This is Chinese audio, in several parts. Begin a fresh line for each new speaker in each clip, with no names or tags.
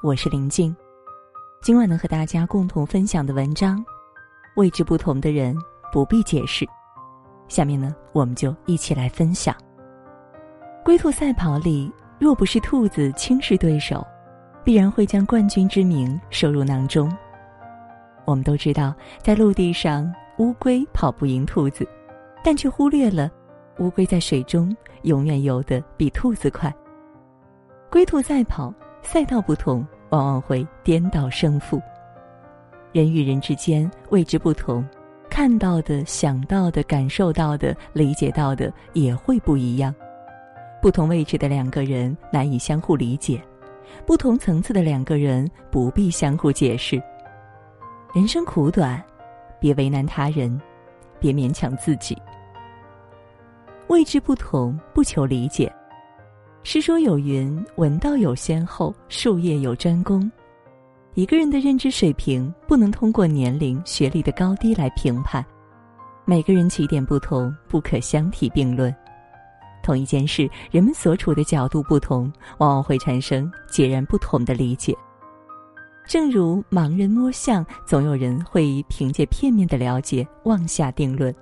我是林静。今晚能和大家共同分享的文章，位置不同的人不必解释。下面呢，我们就一起来分享。龟兔赛跑里，若不是兔子轻视对手，必然会将冠军之名收入囊中。我们都知道，在陆地上，乌龟跑不赢兔子，但却忽略了乌龟在水中永远游得比兔子快。龟兔赛跑，赛道不同，往往会颠倒胜负。人与人之间位置不同，看到的、想到的、感受到的、理解到的也会不一样。不同位置的两个人难以相互理解，不同层次的两个人不必相互解释。人生苦短，别为难他人，别勉强自己。位置不同，不求理解。诗说有云：“文道有先后，术业有专攻。”一个人的认知水平不能通过年龄、学历的高低来评判。每个人起点不同，不可相提并论。同一件事，人们所处的角度不同，往往会产生截然不同的理解。正如盲人摸象，总有人会凭借片面的了解妄下定论。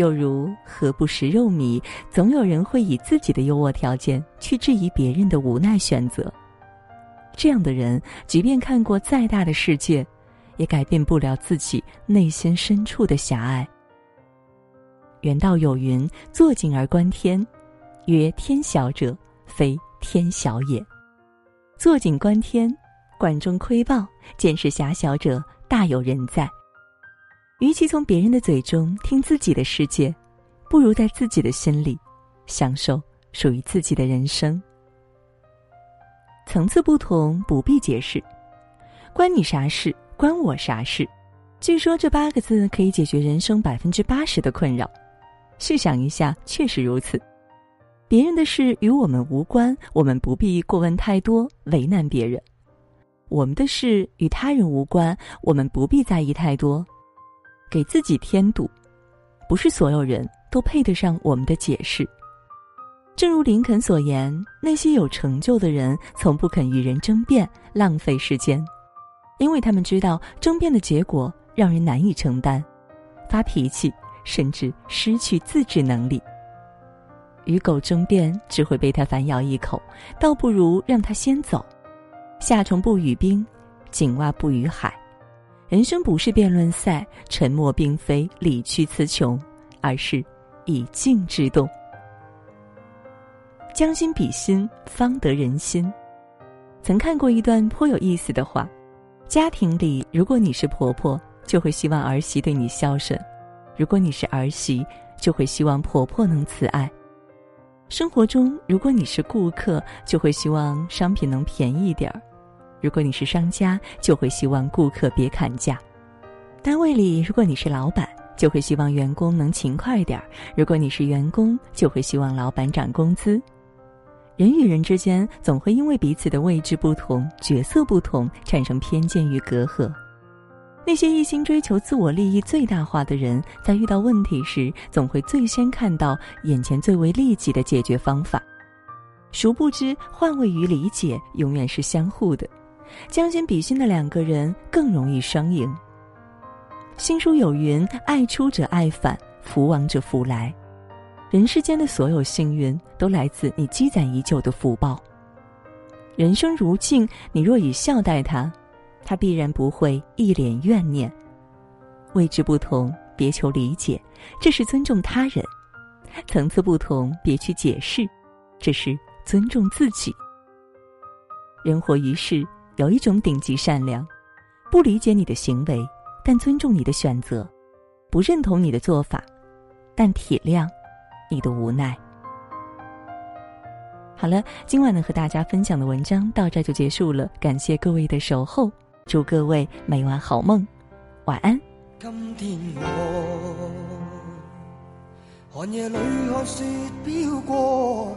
又如何不食肉糜，总有人会以自己的优渥条件去质疑别人的无奈选择。这样的人，即便看过再大的世界，也改变不了自己内心深处的狭隘。原道有云：“坐井而观天，曰天小者，非天小也。”坐井观天，管中窥豹，见识狭小者，大有人在。与其从别人的嘴中听自己的世界，不如在自己的心里享受属于自己的人生。层次不同，不必解释。关你啥事？关我啥事？据说这八个字可以解决人生百分之八十的困扰。试想一下，确实如此。别人的事与我们无关，我们不必过问太多，为难别人；我们的事与他人无关，我们不必在意太多。给自己添堵，不是所有人都配得上我们的解释。正如林肯所言：“那些有成就的人，从不肯与人争辩，浪费时间，因为他们知道争辩的结果让人难以承担，发脾气，甚至失去自制能力。与狗争辩只会被它反咬一口，倒不如让它先走。夏虫不语冰，井蛙不语海。”人生不是辩论赛，沉默并非理屈词穷，而是以静制动。将心比心，方得人心。曾看过一段颇有意思的话：家庭里，如果你是婆婆，就会希望儿媳对你孝顺；如果你是儿媳，就会希望婆婆能慈爱。生活中，如果你是顾客，就会希望商品能便宜点儿。如果你是商家，就会希望顾客别砍价；单位里，如果你是老板，就会希望员工能勤快点儿；如果你是员工，就会希望老板涨工资。人与人之间，总会因为彼此的位置不同、角色不同，产生偏见与隔阂。那些一心追求自我利益最大化的人，在遇到问题时，总会最先看到眼前最为利己的解决方法。殊不知，换位与理解永远是相互的。将心比心的两个人更容易双赢。新书有云：“爱出者爱返，福往者福来。”人世间的所有幸运，都来自你积攒已久的福报。人生如镜，你若以笑待他，他必然不会一脸怨念。位置不同，别求理解，这是尊重他人；层次不同，别去解释，这是尊重自己。人活于世。有一种顶级善良，不理解你的行为，但尊重你的选择；不认同你的做法，但体谅你的无奈。好了，今晚呢和大家分享的文章到这就结束了，感谢各位的守候，祝各位每晚好梦，晚安。今天我寒夜里看雪飘过。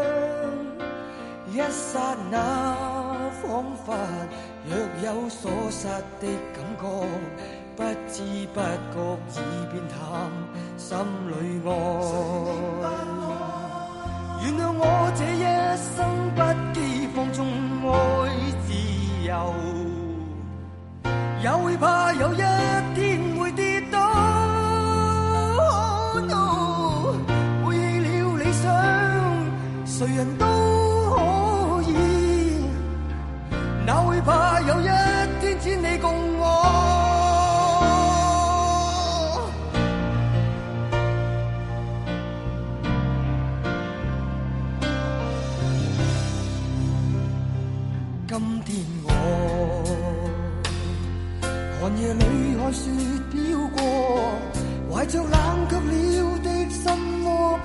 一刹那，仿佛若有所失的感觉，不知不觉已变淡，心里爱。原谅我这一生不羁放纵爱自由，也会怕有一今天我寒夜里看雪飘过，怀着冷却了的心窝，